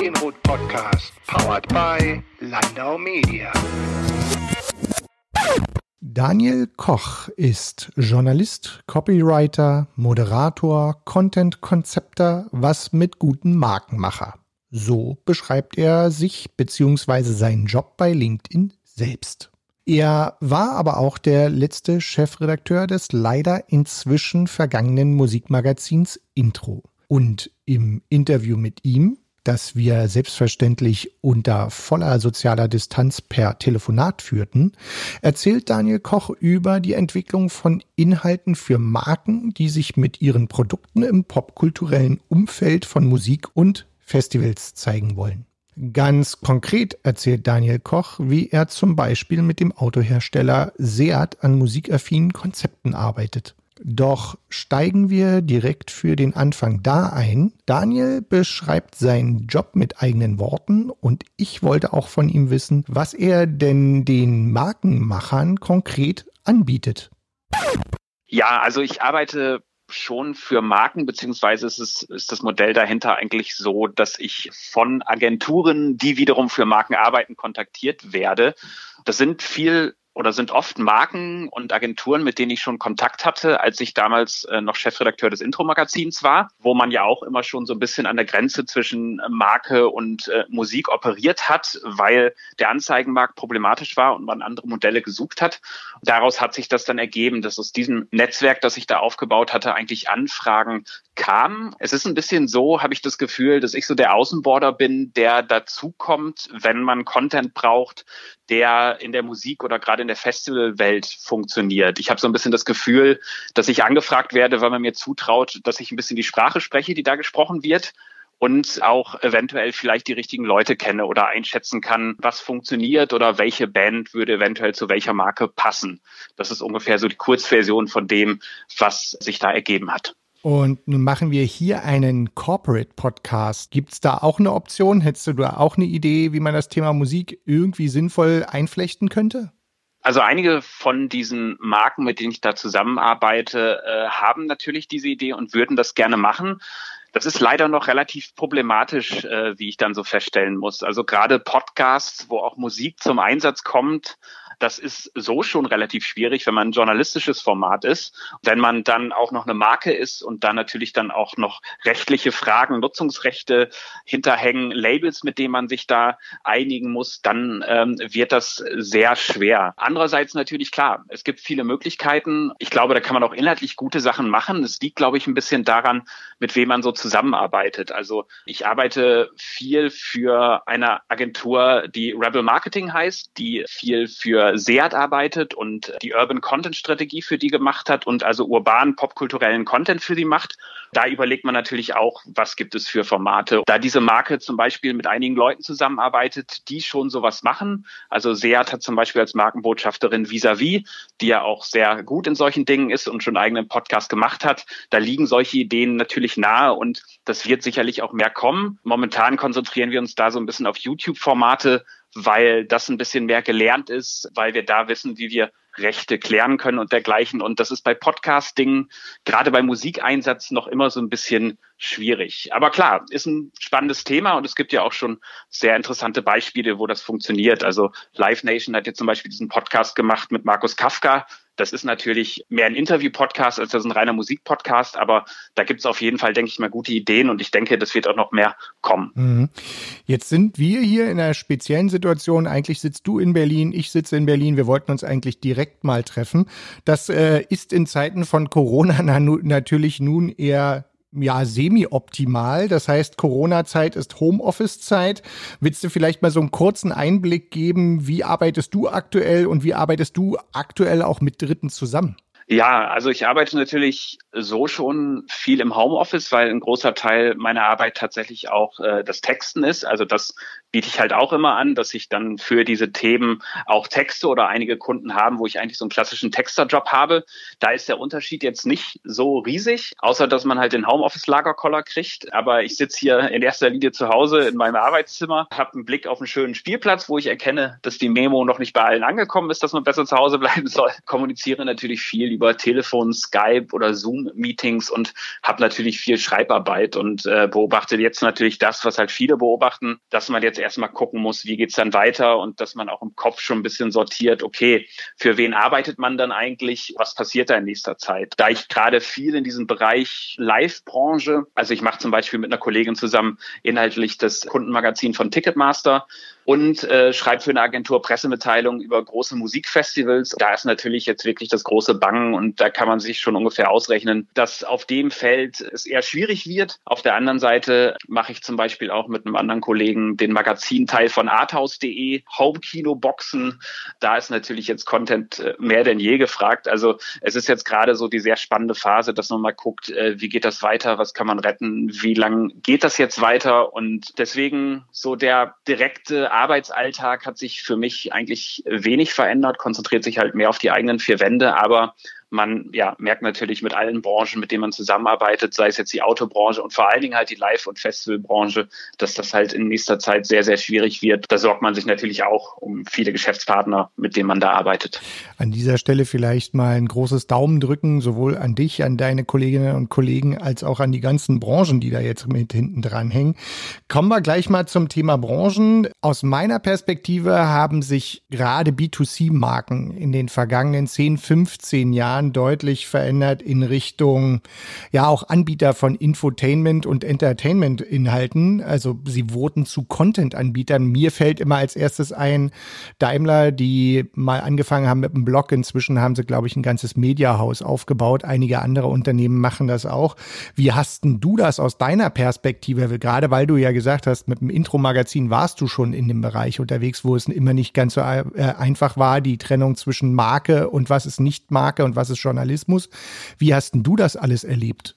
Medienrot Podcast, powered by Landau Media. Daniel Koch ist Journalist, Copywriter, Moderator, Content-Konzepter, was mit guten Markenmacher. So beschreibt er sich bzw. seinen Job bei LinkedIn selbst. Er war aber auch der letzte Chefredakteur des leider inzwischen vergangenen Musikmagazins Intro. Und im Interview mit ihm, das wir selbstverständlich unter voller sozialer Distanz per Telefonat führten, erzählt Daniel Koch über die Entwicklung von Inhalten für Marken, die sich mit ihren Produkten im popkulturellen Umfeld von Musik und Festivals zeigen wollen. Ganz konkret erzählt Daniel Koch, wie er zum Beispiel mit dem Autohersteller Seat an musikaffinen Konzepten arbeitet. Doch steigen wir direkt für den Anfang da ein. Daniel beschreibt seinen Job mit eigenen Worten und ich wollte auch von ihm wissen, was er denn den Markenmachern konkret anbietet. Ja, also ich arbeite schon für Marken, beziehungsweise ist, es, ist das Modell dahinter eigentlich so, dass ich von Agenturen, die wiederum für Marken arbeiten, kontaktiert werde. Das sind viel oder sind oft Marken und Agenturen, mit denen ich schon Kontakt hatte, als ich damals äh, noch Chefredakteur des Intro-Magazins war, wo man ja auch immer schon so ein bisschen an der Grenze zwischen äh, Marke und äh, Musik operiert hat, weil der Anzeigenmarkt problematisch war und man andere Modelle gesucht hat. Daraus hat sich das dann ergeben, dass aus diesem Netzwerk, das ich da aufgebaut hatte, eigentlich Anfragen kamen. Es ist ein bisschen so, habe ich das Gefühl, dass ich so der Außenborder bin, der dazukommt, wenn man Content braucht, der in der Musik oder gerade in der Festivalwelt funktioniert. Ich habe so ein bisschen das Gefühl, dass ich angefragt werde, weil man mir zutraut, dass ich ein bisschen die Sprache spreche, die da gesprochen wird und auch eventuell vielleicht die richtigen Leute kenne oder einschätzen kann, was funktioniert oder welche Band würde eventuell zu welcher Marke passen. Das ist ungefähr so die Kurzversion von dem, was sich da ergeben hat. Und nun machen wir hier einen Corporate Podcast. Gibt es da auch eine Option? Hättest du da auch eine Idee, wie man das Thema Musik irgendwie sinnvoll einflechten könnte? Also einige von diesen Marken, mit denen ich da zusammenarbeite, äh, haben natürlich diese Idee und würden das gerne machen. Das ist leider noch relativ problematisch, äh, wie ich dann so feststellen muss. Also gerade Podcasts, wo auch Musik zum Einsatz kommt, das ist so schon relativ schwierig, wenn man ein journalistisches Format ist. Wenn man dann auch noch eine Marke ist und dann natürlich dann auch noch rechtliche Fragen, Nutzungsrechte hinterhängen, Labels, mit denen man sich da einigen muss, dann ähm, wird das sehr schwer. Andererseits natürlich klar, es gibt viele Möglichkeiten. Ich glaube, da kann man auch inhaltlich gute Sachen machen. Es liegt, glaube ich, ein bisschen daran, mit wem man so zusammenarbeitet. Also ich arbeite viel für eine Agentur, die Rebel Marketing heißt, die viel für Seat arbeitet und die Urban Content Strategie für die gemacht hat und also urban popkulturellen Content für sie macht. Da überlegt man natürlich auch, was gibt es für Formate. Da diese Marke zum Beispiel mit einigen Leuten zusammenarbeitet, die schon sowas machen. Also Seat hat zum Beispiel als Markenbotschafterin Vis-a-vis, die ja auch sehr gut in solchen Dingen ist und schon einen eigenen Podcast gemacht hat. Da liegen solche Ideen natürlich nahe und das wird sicherlich auch mehr kommen. Momentan konzentrieren wir uns da so ein bisschen auf YouTube-Formate, weil das ein bisschen mehr gelernt ist, weil wir da wissen, wie wir Rechte klären können und dergleichen. Und das ist bei Podcasting, gerade bei Musikeinsatz, noch immer so ein bisschen schwierig. Aber klar, ist ein spannendes Thema und es gibt ja auch schon sehr interessante Beispiele, wo das funktioniert. Also Live Nation hat jetzt zum Beispiel diesen Podcast gemacht mit Markus Kafka, das ist natürlich mehr ein Interview-Podcast als das ein reiner Musik-Podcast, aber da gibt es auf jeden Fall, denke ich mal, gute Ideen und ich denke, das wird auch noch mehr kommen. Mhm. Jetzt sind wir hier in einer speziellen Situation. Eigentlich sitzt du in Berlin, ich sitze in Berlin. Wir wollten uns eigentlich direkt mal treffen. Das äh, ist in Zeiten von Corona natürlich nun eher ja, semi-optimal. Das heißt, Corona-Zeit ist Homeoffice-Zeit. Willst du vielleicht mal so einen kurzen Einblick geben, wie arbeitest du aktuell und wie arbeitest du aktuell auch mit Dritten zusammen? Ja, also ich arbeite natürlich so schon viel im Homeoffice, weil ein großer Teil meiner Arbeit tatsächlich auch äh, das Texten ist. Also das biete ich halt auch immer an, dass ich dann für diese Themen auch Texte oder einige Kunden haben, wo ich eigentlich so einen klassischen Texterjob habe. Da ist der Unterschied jetzt nicht so riesig, außer dass man halt den Homeoffice-Lagerkoller kriegt. Aber ich sitze hier in erster Linie zu Hause in meinem Arbeitszimmer, habe einen Blick auf einen schönen Spielplatz, wo ich erkenne, dass die Memo noch nicht bei allen angekommen ist, dass man besser zu Hause bleiben soll. Kommuniziere natürlich viel über Telefon, Skype oder Zoom-Meetings und habe natürlich viel Schreibarbeit und äh, beobachte jetzt natürlich das, was halt viele beobachten, dass man jetzt erstmal gucken muss, wie geht's dann weiter und dass man auch im Kopf schon ein bisschen sortiert, okay, für wen arbeitet man dann eigentlich, was passiert da in nächster Zeit? Da ich gerade viel in diesem Bereich Live-Branche, also ich mache zum Beispiel mit einer Kollegin zusammen inhaltlich das Kundenmagazin von Ticketmaster und äh, schreibt für eine Agentur Pressemitteilungen über große Musikfestivals. Da ist natürlich jetzt wirklich das große Bangen und da kann man sich schon ungefähr ausrechnen, dass auf dem Feld es eher schwierig wird. Auf der anderen Seite mache ich zum Beispiel auch mit einem anderen Kollegen den Magazinteil von arthouse.de, Homekino-Boxen. Da ist natürlich jetzt Content äh, mehr denn je gefragt. Also es ist jetzt gerade so die sehr spannende Phase, dass man mal guckt, äh, wie geht das weiter, was kann man retten, wie lang geht das jetzt weiter und deswegen so der direkte Arbeitsalltag hat sich für mich eigentlich wenig verändert, konzentriert sich halt mehr auf die eigenen vier Wände, aber man ja, merkt natürlich mit allen Branchen, mit denen man zusammenarbeitet, sei es jetzt die Autobranche und vor allen Dingen halt die Live- und Festivalbranche, dass das halt in nächster Zeit sehr, sehr schwierig wird. Da sorgt man sich natürlich auch um viele Geschäftspartner, mit denen man da arbeitet. An dieser Stelle vielleicht mal ein großes Daumen drücken, sowohl an dich, an deine Kolleginnen und Kollegen, als auch an die ganzen Branchen, die da jetzt mit hinten dran hängen. Kommen wir gleich mal zum Thema Branchen. Aus meiner Perspektive haben sich gerade B2C-Marken in den vergangenen 10, 15 Jahren Jahren deutlich verändert in Richtung, ja, auch Anbieter von Infotainment und Entertainment-Inhalten. Also sie wurden zu Content-Anbietern. Mir fällt immer als erstes ein Daimler, die mal angefangen haben mit einem Blog. Inzwischen haben sie, glaube ich, ein ganzes Mediahaus aufgebaut. Einige andere Unternehmen machen das auch. Wie hast denn du das aus deiner Perspektive? Gerade weil du ja gesagt hast, mit dem Intro-Magazin warst du schon in dem Bereich unterwegs, wo es immer nicht ganz so äh, einfach war, die Trennung zwischen Marke und was ist nicht Marke und was ist Journalismus. Wie hast denn du das alles erlebt?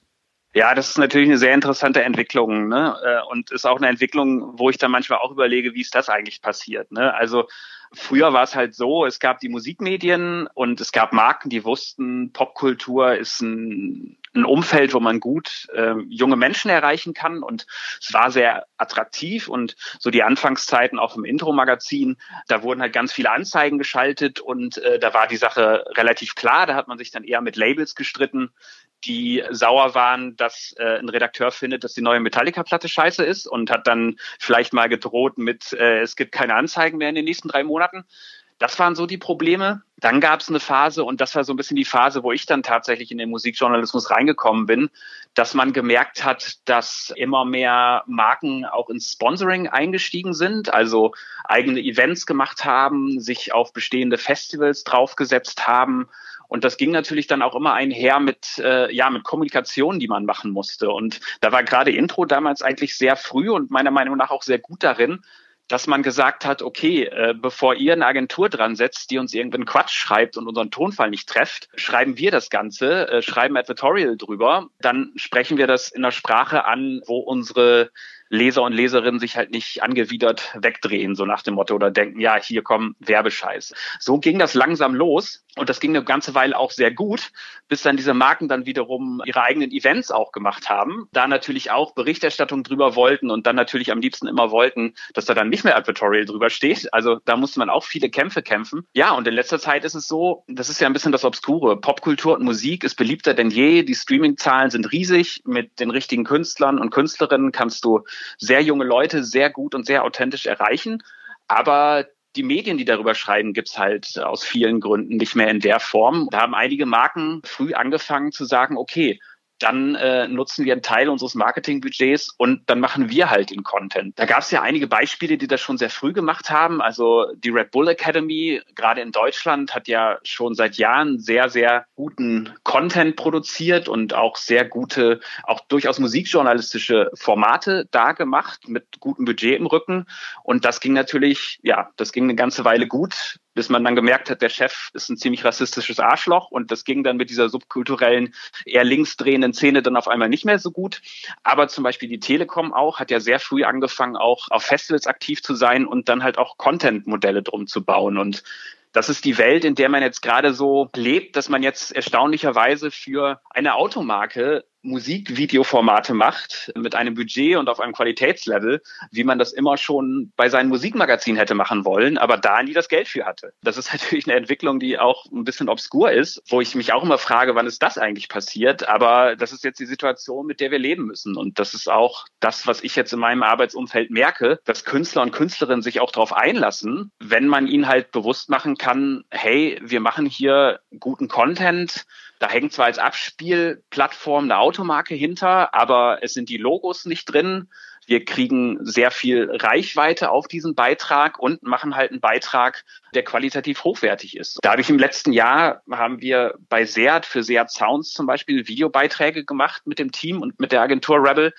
Ja, das ist natürlich eine sehr interessante Entwicklung ne? Äh, und ist auch eine Entwicklung, wo ich dann manchmal auch überlege, wie ist das eigentlich passiert. Ne? Also früher war es halt so, es gab die Musikmedien und es gab Marken, die wussten, Popkultur ist ein, ein Umfeld, wo man gut äh, junge Menschen erreichen kann und es war sehr attraktiv und so die Anfangszeiten auch im Intro-Magazin, da wurden halt ganz viele Anzeigen geschaltet und äh, da war die Sache relativ klar, da hat man sich dann eher mit Labels gestritten, die sauer waren, dass äh, ein Redakteur findet, dass die neue Metallica-Platte scheiße ist und hat dann vielleicht mal gedroht mit, äh, es gibt keine Anzeigen mehr in den nächsten drei Monaten. Das waren so die Probleme. Dann gab es eine Phase, und das war so ein bisschen die Phase, wo ich dann tatsächlich in den Musikjournalismus reingekommen bin, dass man gemerkt hat, dass immer mehr Marken auch ins Sponsoring eingestiegen sind, also eigene Events gemacht haben, sich auf bestehende Festivals draufgesetzt haben und das ging natürlich dann auch immer einher mit, äh, ja, mit Kommunikation, die man machen musste. Und da war gerade Intro damals eigentlich sehr früh und meiner Meinung nach auch sehr gut darin, dass man gesagt hat, okay, äh, bevor ihr eine Agentur dran setzt, die uns irgendeinen Quatsch schreibt und unseren Tonfall nicht trefft, schreiben wir das Ganze, äh, schreiben Advertorial drüber, dann sprechen wir das in der Sprache an, wo unsere Leser und Leserinnen sich halt nicht angewidert wegdrehen, so nach dem Motto, oder denken, ja, hier kommen Werbescheiß. So ging das langsam los und das ging eine ganze Weile auch sehr gut, bis dann diese Marken dann wiederum ihre eigenen Events auch gemacht haben, da natürlich auch Berichterstattung drüber wollten und dann natürlich am liebsten immer wollten, dass da dann nicht mehr Advertorial drüber steht. Also da musste man auch viele Kämpfe kämpfen. Ja, und in letzter Zeit ist es so, das ist ja ein bisschen das Obskure. Popkultur und Musik ist beliebter denn je. Die Streaming-Zahlen sind riesig. Mit den richtigen Künstlern und Künstlerinnen kannst du sehr junge Leute sehr gut und sehr authentisch erreichen. Aber die Medien, die darüber schreiben, gibt's halt aus vielen Gründen nicht mehr in der Form. Da haben einige Marken früh angefangen zu sagen, okay, dann äh, nutzen wir einen Teil unseres Marketingbudgets und dann machen wir halt den Content. Da gab es ja einige Beispiele, die das schon sehr früh gemacht haben. Also die Red Bull Academy, gerade in Deutschland, hat ja schon seit Jahren sehr, sehr guten Content produziert und auch sehr gute, auch durchaus musikjournalistische Formate da gemacht mit gutem Budget im Rücken. Und das ging natürlich, ja, das ging eine ganze Weile gut bis man dann gemerkt hat, der Chef ist ein ziemlich rassistisches Arschloch und das ging dann mit dieser subkulturellen, eher linksdrehenden Szene dann auf einmal nicht mehr so gut. Aber zum Beispiel die Telekom auch hat ja sehr früh angefangen, auch auf Festivals aktiv zu sein und dann halt auch Content-Modelle drum zu bauen und das ist die Welt, in der man jetzt gerade so lebt, dass man jetzt erstaunlicherweise für eine Automarke Musikvideoformate macht mit einem Budget und auf einem Qualitätslevel, wie man das immer schon bei seinen Musikmagazinen hätte machen wollen, aber da nie das Geld für hatte. Das ist natürlich eine Entwicklung, die auch ein bisschen obskur ist, wo ich mich auch immer frage, wann ist das eigentlich passiert? Aber das ist jetzt die Situation, mit der wir leben müssen. Und das ist auch das, was ich jetzt in meinem Arbeitsumfeld merke, dass Künstler und Künstlerinnen sich auch darauf einlassen, wenn man ihnen halt bewusst machen kann, hey, wir machen hier guten Content, da hängt zwar als Abspielplattform eine Automarke hinter, aber es sind die Logos nicht drin. Wir kriegen sehr viel Reichweite auf diesen Beitrag und machen halt einen Beitrag, der qualitativ hochwertig ist. Dadurch im letzten Jahr haben wir bei Seat für Seat Sounds zum Beispiel Videobeiträge gemacht mit dem Team und mit der Agentur Rebel,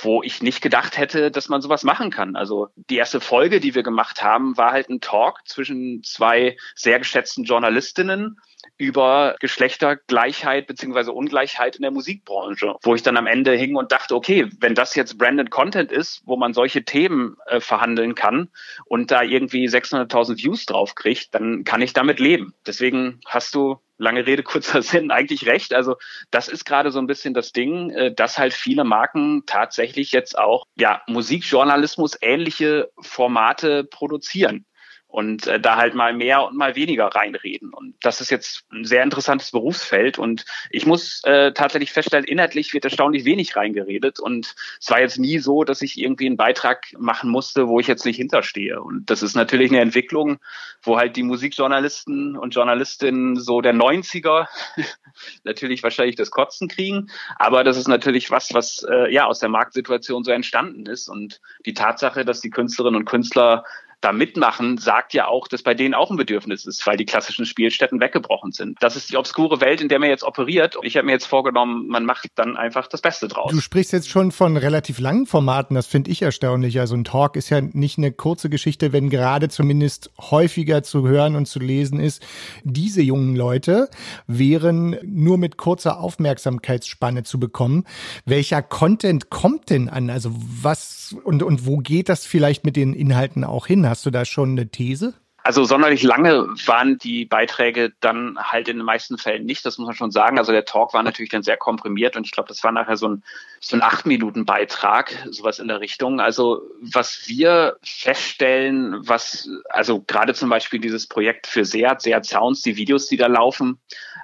wo ich nicht gedacht hätte, dass man sowas machen kann. Also die erste Folge, die wir gemacht haben, war halt ein Talk zwischen zwei sehr geschätzten Journalistinnen über Geschlechtergleichheit beziehungsweise Ungleichheit in der Musikbranche, wo ich dann am Ende hing und dachte, okay, wenn das jetzt Branded Content ist, wo man solche Themen äh, verhandeln kann und da irgendwie 600.000 Views drauf kriegt, dann kann ich damit leben. Deswegen hast du lange Rede, kurzer Sinn, eigentlich recht. Also das ist gerade so ein bisschen das Ding, äh, dass halt viele Marken tatsächlich jetzt auch ja Musikjournalismus ähnliche Formate produzieren und äh, da halt mal mehr und mal weniger reinreden. Und das ist jetzt ein sehr interessantes Berufsfeld und ich muss äh, tatsächlich feststellen, inhaltlich wird erstaunlich wenig reingeredet und es war jetzt nie so, dass ich irgendwie einen Beitrag machen musste, wo ich jetzt nicht hinterstehe. Und das ist natürlich eine Entwicklung, wo halt die Musikjournalisten und Journalistinnen so der 90er natürlich wahrscheinlich das Kotzen kriegen, aber das ist natürlich was, was äh, ja aus der Marktsituation so entstanden ist und die Tatsache, dass die Künstlerinnen und Künstler da mitmachen, sagt ja auch, dass bei denen auch ein Bedürfnis ist, weil die klassischen Spielstätten weggebrochen sind. Das ist die obskure Welt, in der man jetzt operiert. Ich habe mir jetzt vorgenommen, man macht dann einfach das Beste draus. Du sprichst jetzt schon von relativ langen Formaten, das finde ich erstaunlich. Also ein Talk ist ja nicht eine kurze Geschichte, wenn gerade zumindest häufiger zu hören und zu lesen ist. Diese jungen Leute wären nur mit kurzer Aufmerksamkeitsspanne zu bekommen. Welcher Content kommt denn an? Also was und, und wo geht das vielleicht mit den Inhalten auch hin? Hast du da schon eine These? Also sonderlich lange waren die Beiträge dann halt in den meisten Fällen nicht, das muss man schon sagen. Also der Talk war natürlich dann sehr komprimiert und ich glaube, das war nachher so ein, so ein acht Minuten Beitrag, sowas in der Richtung. Also was wir feststellen, was, also gerade zum Beispiel dieses Projekt für Seat, Seat Sounds, die Videos, die da laufen,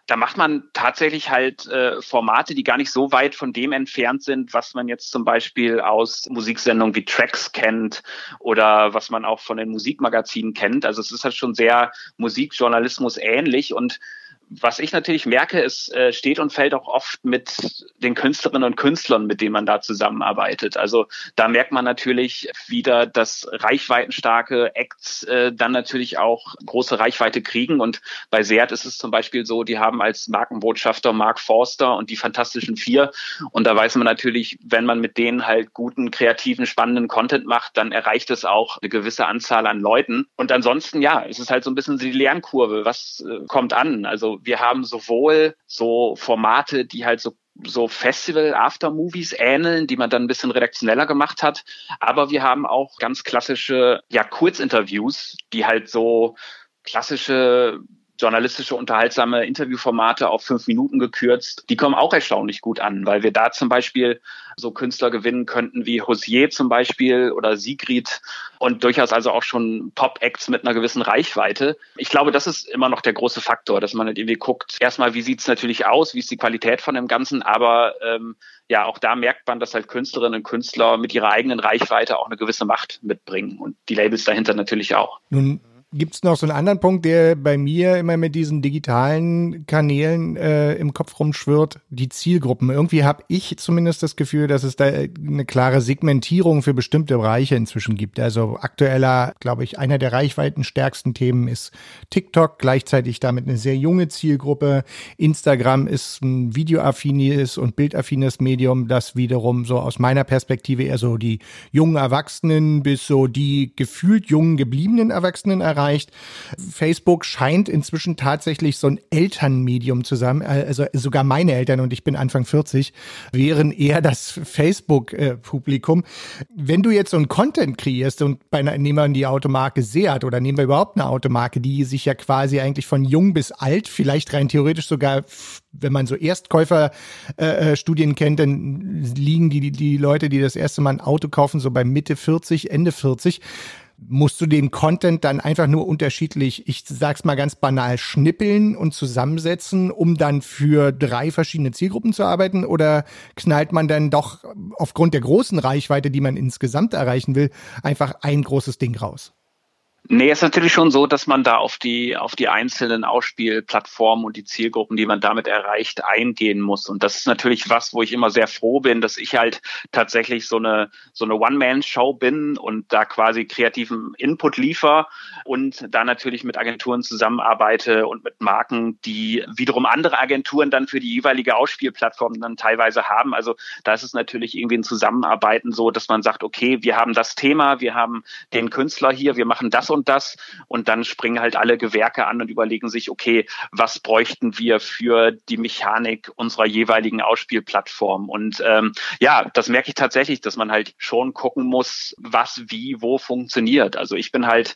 da macht man tatsächlich halt äh, Formate, die gar nicht so weit von dem entfernt sind, was man jetzt zum Beispiel aus Musiksendungen wie Tracks kennt oder was man auch von den Musikmagazinen kennt. Also es ist halt schon sehr Musikjournalismus ähnlich und was ich natürlich merke, es äh, steht und fällt auch oft mit den Künstlerinnen und Künstlern, mit denen man da zusammenarbeitet. Also da merkt man natürlich wieder, dass reichweitenstarke Acts äh, dann natürlich auch große Reichweite kriegen. Und bei Seat ist es zum Beispiel so, die haben als Markenbotschafter Mark Forster und die Fantastischen Vier. Und da weiß man natürlich, wenn man mit denen halt guten, kreativen, spannenden Content macht, dann erreicht es auch eine gewisse Anzahl an Leuten. Und ansonsten, ja, es ist halt so ein bisschen die Lernkurve. Was äh, kommt an? Also wir haben sowohl so Formate, die halt so so Festival-After-Movies ähneln, die man dann ein bisschen redaktioneller gemacht hat. Aber wir haben auch ganz klassische, ja, Kurzinterviews, die halt so klassische journalistische, unterhaltsame Interviewformate auf fünf Minuten gekürzt, die kommen auch erstaunlich gut an, weil wir da zum Beispiel so Künstler gewinnen könnten wie Hosier zum Beispiel oder Sigrid und durchaus also auch schon Pop-Acts mit einer gewissen Reichweite. Ich glaube, das ist immer noch der große Faktor, dass man halt irgendwie guckt, erstmal, wie sieht's natürlich aus, wie ist die Qualität von dem Ganzen, aber ähm, ja, auch da merkt man, dass halt Künstlerinnen und Künstler mit ihrer eigenen Reichweite auch eine gewisse Macht mitbringen und die Labels dahinter natürlich auch. Nun Gibt es noch so einen anderen Punkt, der bei mir immer mit diesen digitalen Kanälen äh, im Kopf rumschwirrt? Die Zielgruppen. Irgendwie habe ich zumindest das Gefühl, dass es da eine klare Segmentierung für bestimmte Bereiche inzwischen gibt. Also aktueller, glaube ich, einer der reichweitenstärksten Themen ist TikTok, gleichzeitig damit eine sehr junge Zielgruppe. Instagram ist ein videoaffines und bildaffines Medium, das wiederum so aus meiner Perspektive eher so die jungen Erwachsenen bis so die gefühlt jungen gebliebenen Erwachsenen erreicht erreicht. Facebook scheint inzwischen tatsächlich so ein Elternmedium zu sein. Also sogar meine Eltern und ich bin Anfang 40 wären eher das Facebook-Publikum. Wenn du jetzt so ein Content kreierst und bei einer, nehmen wir die Automarke Seat oder nehmen wir überhaupt eine Automarke, die sich ja quasi eigentlich von jung bis alt, vielleicht rein theoretisch sogar wenn man so Erstkäuferstudien äh, kennt, dann liegen die, die Leute, die das erste Mal ein Auto kaufen, so bei Mitte 40, Ende 40 musst du den Content dann einfach nur unterschiedlich, ich sag's mal ganz banal, schnippeln und zusammensetzen, um dann für drei verschiedene Zielgruppen zu arbeiten? Oder knallt man dann doch aufgrund der großen Reichweite, die man insgesamt erreichen will, einfach ein großes Ding raus? Nee, ist natürlich schon so, dass man da auf die, auf die einzelnen Ausspielplattformen und die Zielgruppen, die man damit erreicht, eingehen muss. Und das ist natürlich was, wo ich immer sehr froh bin, dass ich halt tatsächlich so eine, so eine One-Man-Show bin und da quasi kreativen Input liefer und da natürlich mit Agenturen zusammenarbeite und mit Marken, die wiederum andere Agenturen dann für die jeweilige Ausspielplattform dann teilweise haben. Also da ist es natürlich irgendwie ein Zusammenarbeiten so, dass man sagt, okay, wir haben das Thema, wir haben den Künstler hier, wir machen das und und das. Und dann springen halt alle Gewerke an und überlegen sich, okay, was bräuchten wir für die Mechanik unserer jeweiligen Ausspielplattform? Und ähm, ja, das merke ich tatsächlich, dass man halt schon gucken muss, was wie wo funktioniert. Also ich bin halt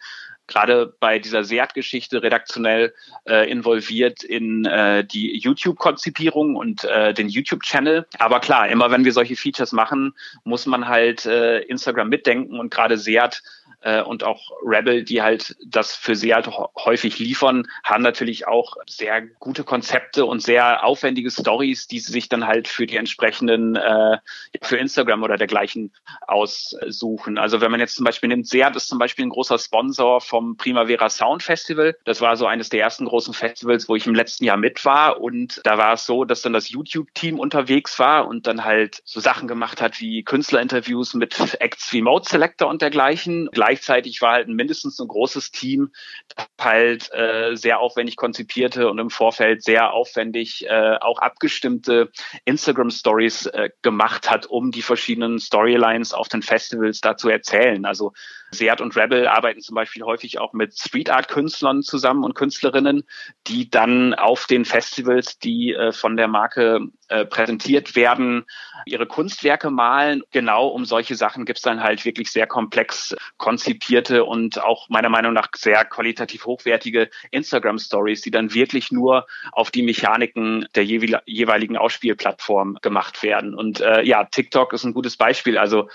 gerade bei dieser Seat-Geschichte redaktionell äh, involviert in äh, die YouTube-Konzipierung und äh, den YouTube-Channel. Aber klar, immer wenn wir solche Features machen, muss man halt äh, Instagram mitdenken und gerade Seat äh, und auch Rebel, die halt das für sie halt häufig liefern, haben natürlich auch sehr gute Konzepte und sehr aufwendige Stories, die sie sich dann halt für die entsprechenden, äh, für Instagram oder dergleichen aussuchen. Also wenn man jetzt zum Beispiel nimmt, Seat ist zum Beispiel ein großer Sponsor vom Primavera Sound Festival. Das war so eines der ersten großen Festivals, wo ich im letzten Jahr mit war und da war es so, dass dann das YouTube-Team unterwegs war und dann halt so Sachen gemacht hat wie Künstlerinterviews mit Acts wie Mode Selector und dergleichen. Gleich gleichzeitig war halt mindestens ein großes Team, das halt äh, sehr aufwendig konzipierte und im Vorfeld sehr aufwendig äh, auch abgestimmte Instagram Stories äh, gemacht hat, um die verschiedenen Storylines auf den Festivals da zu erzählen. Also Seat und Rebel arbeiten zum Beispiel häufig auch mit Street Art Künstlern zusammen und Künstlerinnen, die dann auf den Festivals, die äh, von der Marke äh, präsentiert werden, ihre Kunstwerke malen. Genau um solche Sachen gibt es dann halt wirklich sehr komplex konzipierte und auch meiner Meinung nach sehr qualitativ hochwertige Instagram Stories, die dann wirklich nur auf die Mechaniken der jeweiligen Ausspielplattform gemacht werden. Und äh, ja, TikTok ist ein gutes Beispiel. Also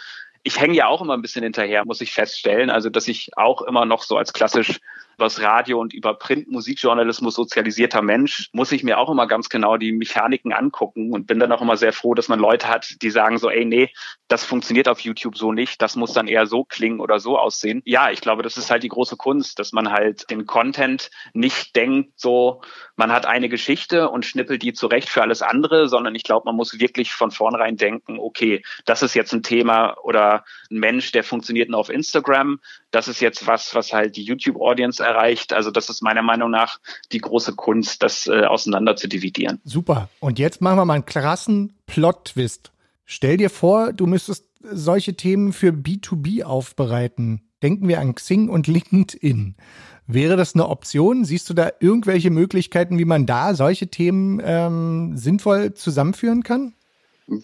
ich hänge ja auch immer ein bisschen hinterher, muss ich feststellen. Also, dass ich auch immer noch so als klassisch übers Radio und über Print-Musikjournalismus sozialisierter Mensch, muss ich mir auch immer ganz genau die Mechaniken angucken und bin dann auch immer sehr froh, dass man Leute hat, die sagen so, ey, nee, das funktioniert auf YouTube so nicht, das muss dann eher so klingen oder so aussehen. Ja, ich glaube, das ist halt die große Kunst, dass man halt den Content nicht denkt, so, man hat eine Geschichte und schnippelt die zurecht für alles andere, sondern ich glaube, man muss wirklich von vornherein denken, okay, das ist jetzt ein Thema oder ein Mensch, der funktioniert nur auf Instagram, das ist jetzt was, was halt die YouTube-Audience erreicht. Also das ist meiner Meinung nach die große Kunst, das äh, auseinander zu dividieren. Super. Und jetzt machen wir mal einen krassen Plot-Twist. Stell dir vor, du müsstest solche Themen für B2B aufbereiten. Denken wir an Xing und LinkedIn. Wäre das eine Option? Siehst du da irgendwelche Möglichkeiten, wie man da solche Themen ähm, sinnvoll zusammenführen kann?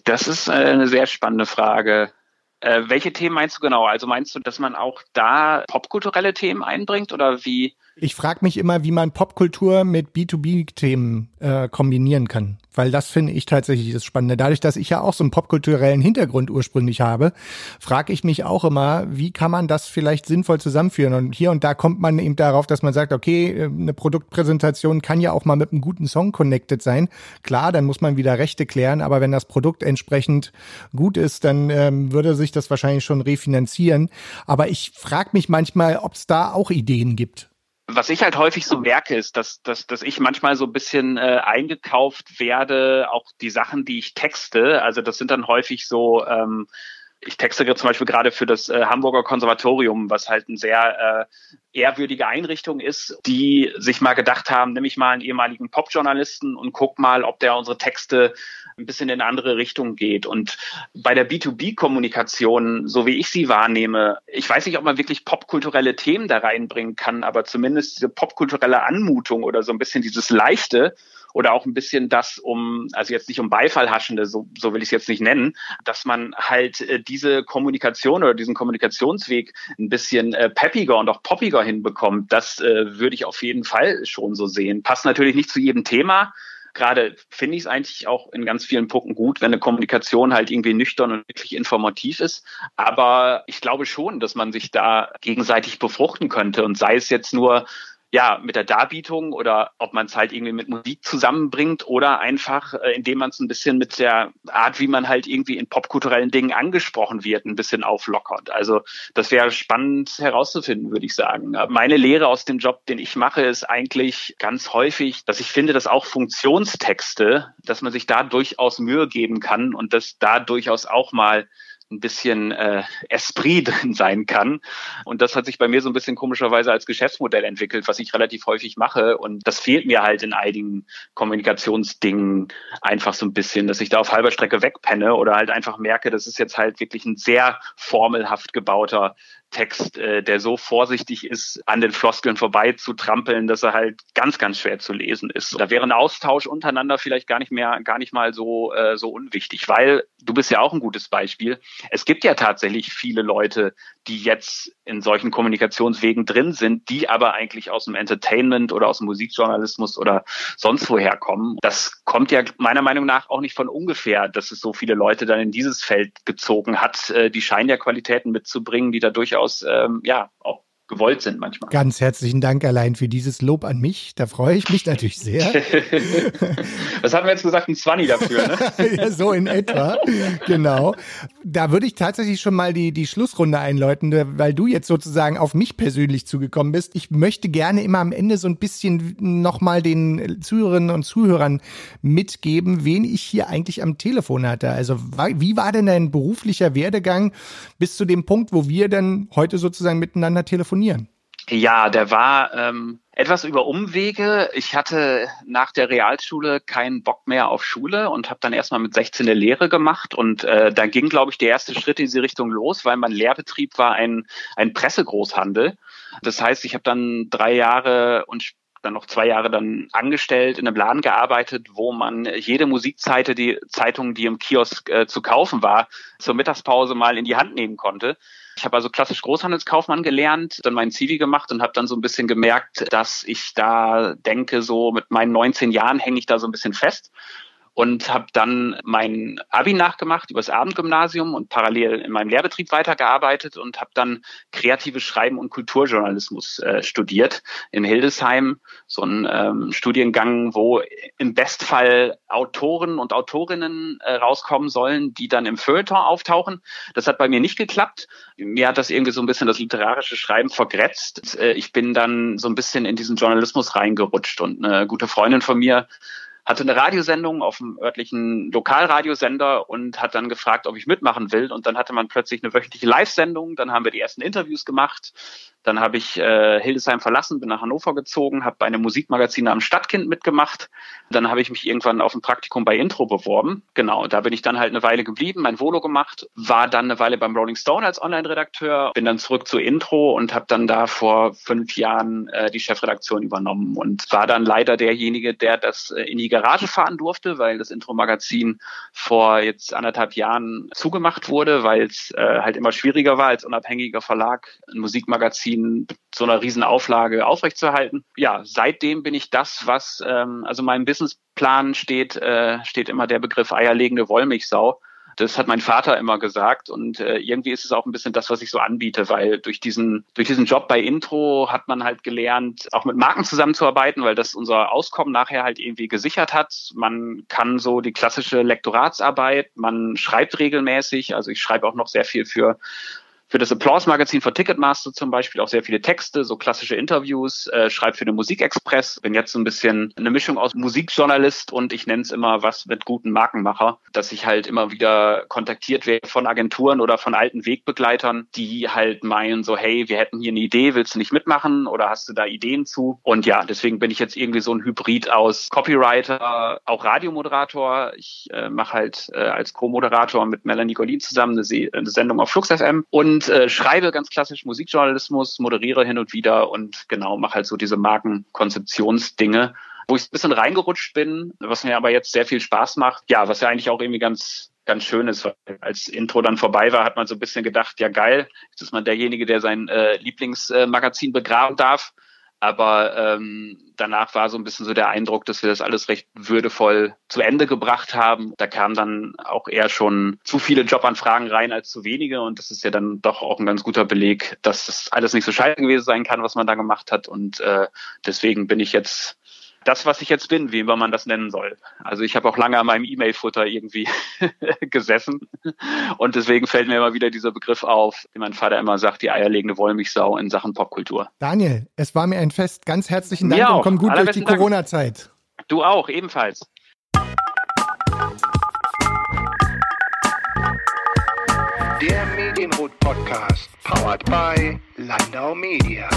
Das ist äh, eine sehr spannende Frage. Äh, welche Themen meinst du genau? Also meinst du, dass man auch da popkulturelle Themen einbringt oder wie? Ich frage mich immer, wie man Popkultur mit B2B-Themen äh, kombinieren kann. Weil das finde ich tatsächlich das Spannende. Dadurch, dass ich ja auch so einen popkulturellen Hintergrund ursprünglich habe, frage ich mich auch immer, wie kann man das vielleicht sinnvoll zusammenführen? Und hier und da kommt man eben darauf, dass man sagt, okay, äh, eine Produktpräsentation kann ja auch mal mit einem guten Song connected sein. Klar, dann muss man wieder Rechte klären, aber wenn das Produkt entsprechend gut ist, dann ähm, würde sich das wahrscheinlich schon refinanzieren. Aber ich frage mich manchmal, ob es da auch Ideen gibt was ich halt häufig so merke, ist, dass, dass, dass ich manchmal so ein bisschen äh, eingekauft werde, auch die Sachen, die ich texte. Also das sind dann häufig so ähm, ich texte zum Beispiel gerade für das äh, Hamburger Konservatorium, was halt ein sehr äh, ehrwürdige Einrichtung ist, die sich mal gedacht haben, nehme ich mal einen ehemaligen Popjournalisten und guck mal, ob der unsere Texte ein bisschen in eine andere Richtung geht. Und bei der B2B-Kommunikation, so wie ich sie wahrnehme, ich weiß nicht, ob man wirklich popkulturelle Themen da reinbringen kann, aber zumindest diese popkulturelle Anmutung oder so ein bisschen dieses Leichte, oder auch ein bisschen das um, also jetzt nicht um Beifallhaschende, so, so will ich es jetzt nicht nennen, dass man halt äh, diese Kommunikation oder diesen Kommunikationsweg ein bisschen äh, peppiger und auch poppiger hinbekommt. Das äh, würde ich auf jeden Fall schon so sehen. Passt natürlich nicht zu jedem Thema, gerade finde ich es eigentlich auch in ganz vielen Punkten gut, wenn eine Kommunikation halt irgendwie nüchtern und wirklich informativ ist. Aber ich glaube schon, dass man sich da gegenseitig befruchten könnte und sei es jetzt nur ja, mit der Darbietung oder ob man es halt irgendwie mit Musik zusammenbringt oder einfach, äh, indem man es ein bisschen mit der Art, wie man halt irgendwie in popkulturellen Dingen angesprochen wird, ein bisschen auflockert. Also das wäre spannend herauszufinden, würde ich sagen. Meine Lehre aus dem Job, den ich mache, ist eigentlich ganz häufig, dass ich finde, dass auch Funktionstexte, dass man sich da durchaus Mühe geben kann und dass da durchaus auch mal ein bisschen äh, Esprit drin sein kann. Und das hat sich bei mir so ein bisschen komischerweise als Geschäftsmodell entwickelt, was ich relativ häufig mache. Und das fehlt mir halt in einigen Kommunikationsdingen einfach so ein bisschen, dass ich da auf halber Strecke wegpenne oder halt einfach merke, das ist jetzt halt wirklich ein sehr formelhaft gebauter Text, äh, der so vorsichtig ist, an den Floskeln vorbei zu trampeln, dass er halt ganz, ganz schwer zu lesen ist. Da wäre ein Austausch untereinander vielleicht gar nicht mehr, gar nicht mal so, äh, so unwichtig, weil du bist ja auch ein gutes Beispiel. Es gibt ja tatsächlich viele Leute, die jetzt in solchen Kommunikationswegen drin sind, die aber eigentlich aus dem Entertainment oder aus dem Musikjournalismus oder sonst woher kommen. Das kommt ja meiner Meinung nach auch nicht von ungefähr, dass es so viele Leute dann in dieses Feld gezogen hat. Äh, die scheinen ja Qualitäten mitzubringen, die da durchaus ähm, ja auch gewollt sind manchmal. Ganz herzlichen Dank allein für dieses Lob an mich. Da freue ich mich natürlich sehr. Was haben wir jetzt gesagt? Ein Zwanni dafür, ne? ja, so in etwa. Genau. Da würde ich tatsächlich schon mal die, die Schlussrunde einläuten, weil du jetzt sozusagen auf mich persönlich zugekommen bist. Ich möchte gerne immer am Ende so ein bisschen nochmal den Zuhörerinnen und Zuhörern mitgeben, wen ich hier eigentlich am Telefon hatte. Also wie war denn dein beruflicher Werdegang bis zu dem Punkt, wo wir dann heute sozusagen miteinander telefonieren? Telefonieren? Ja, der war ähm, etwas über Umwege. Ich hatte nach der Realschule keinen Bock mehr auf Schule und habe dann erstmal mit 16 eine Lehre gemacht. Und äh, da ging, glaube ich, der erste Schritt in diese Richtung los, weil mein Lehrbetrieb war ein, ein Pressegroßhandel. Das heißt, ich habe dann drei Jahre und dann noch zwei Jahre dann angestellt in einem Laden gearbeitet, wo man jede Musikzeitung, die Zeitung, die im Kiosk äh, zu kaufen war, zur Mittagspause mal in die Hand nehmen konnte. Ich habe also klassisch Großhandelskaufmann gelernt, dann meinen Zivi gemacht und habe dann so ein bisschen gemerkt, dass ich da denke, so mit meinen 19 Jahren hänge ich da so ein bisschen fest und habe dann mein Abi nachgemacht übers Abendgymnasium und parallel in meinem Lehrbetrieb weitergearbeitet und habe dann kreatives Schreiben und Kulturjournalismus äh, studiert in Hildesheim, so ein ähm, Studiengang, wo im Bestfall Autoren und Autorinnen äh, rauskommen sollen, die dann im Feuilleton auftauchen. Das hat bei mir nicht geklappt. Mir hat das irgendwie so ein bisschen das literarische Schreiben vergrätzt. Äh, ich bin dann so ein bisschen in diesen Journalismus reingerutscht und eine gute Freundin von mir hatte eine Radiosendung auf dem örtlichen Lokalradiosender und hat dann gefragt, ob ich mitmachen will. Und dann hatte man plötzlich eine wöchentliche Live-Sendung. Dann haben wir die ersten Interviews gemacht. Dann habe ich äh, Hildesheim verlassen, bin nach Hannover gezogen, habe bei einem Musikmagazin am Stadtkind mitgemacht. Dann habe ich mich irgendwann auf ein Praktikum bei Intro beworben. Genau, da bin ich dann halt eine Weile geblieben, mein Volo gemacht, war dann eine Weile beim Rolling Stone als Online-Redakteur, bin dann zurück zu Intro und habe dann da vor fünf Jahren äh, die Chefredaktion übernommen und war dann leider derjenige, der das äh, in die Garage fahren durfte, weil das Intro-Magazin vor jetzt anderthalb Jahren zugemacht wurde, weil es äh, halt immer schwieriger war als unabhängiger Verlag ein Musikmagazin Magazin so einer riesen Auflage aufrechtzuerhalten. Ja, seitdem bin ich das, was ähm, also meinem Businessplan steht, äh, steht immer der Begriff eierlegende Wollmilchsau. Das hat mein Vater immer gesagt und äh, irgendwie ist es auch ein bisschen das, was ich so anbiete, weil durch diesen durch diesen Job bei Intro hat man halt gelernt, auch mit Marken zusammenzuarbeiten, weil das unser Auskommen nachher halt irgendwie gesichert hat. Man kann so die klassische Lektoratsarbeit, man schreibt regelmäßig, also ich schreibe auch noch sehr viel für für das Applause-Magazin von Ticketmaster zum Beispiel auch sehr viele Texte, so klassische Interviews, äh, schreibe für den Musikexpress, bin jetzt so ein bisschen eine Mischung aus Musikjournalist und ich nenne es immer was mit guten Markenmacher, dass ich halt immer wieder kontaktiert werde von Agenturen oder von alten Wegbegleitern, die halt meinen so, hey, wir hätten hier eine Idee, willst du nicht mitmachen oder hast du da Ideen zu? Und ja, deswegen bin ich jetzt irgendwie so ein Hybrid aus Copywriter, auch Radiomoderator. Ich äh, mache halt äh, als Co-Moderator mit Melanie Golin zusammen eine, Se eine Sendung auf Flux FM und und äh, schreibe ganz klassisch Musikjournalismus, moderiere hin und wieder und genau mache halt so diese Markenkonzeptionsdinge, wo ich ein bisschen reingerutscht bin, was mir aber jetzt sehr viel Spaß macht. Ja, was ja eigentlich auch irgendwie ganz ganz schön ist. Weil als Intro dann vorbei war, hat man so ein bisschen gedacht, ja geil, jetzt ist man derjenige, der sein äh, Lieblingsmagazin begraben darf. Aber ähm, danach war so ein bisschen so der Eindruck, dass wir das alles recht würdevoll zu Ende gebracht haben. Da kamen dann auch eher schon zu viele Jobanfragen rein als zu wenige. Und das ist ja dann doch auch ein ganz guter Beleg, dass das alles nicht so scheiße gewesen sein kann, was man da gemacht hat. Und äh, deswegen bin ich jetzt das, was ich jetzt bin, wie immer man das nennen soll. Also ich habe auch lange an meinem E-Mail-Futter irgendwie gesessen und deswegen fällt mir immer wieder dieser Begriff auf, den mein Vater immer sagt, die eierlegende Wollmilchsau in Sachen Popkultur. Daniel, es war mir ein Fest. Ganz herzlichen Dank und komm gut durch die Corona-Zeit. Du auch, ebenfalls. Der Medienrot Podcast, powered by Landau Media.